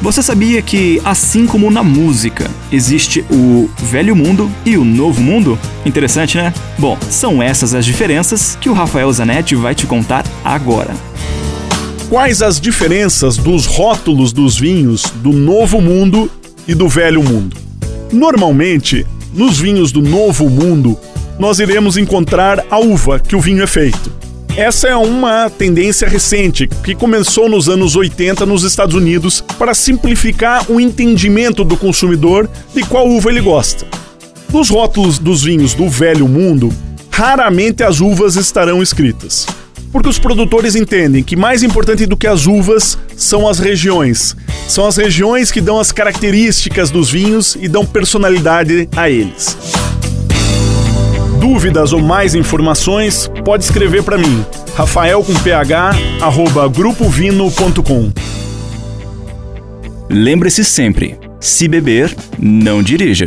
Você sabia que, assim como na música, existe o velho mundo e o novo mundo? Interessante, né? Bom, são essas as diferenças que o Rafael Zanetti vai te contar agora. Quais as diferenças dos rótulos dos vinhos do novo mundo e do velho mundo? Normalmente, nos vinhos do novo mundo, nós iremos encontrar a uva que o vinho é feito. Essa é uma tendência recente que começou nos anos 80 nos Estados Unidos para simplificar o entendimento do consumidor de qual uva ele gosta. Nos rótulos dos vinhos do velho mundo, raramente as uvas estarão escritas. Porque os produtores entendem que mais importante do que as uvas são as regiões. São as regiões que dão as características dos vinhos e dão personalidade a eles. Dúvidas ou mais informações, pode escrever para mim, rafael com ph, arroba grupovino.com. Lembre-se sempre, se beber, não dirija.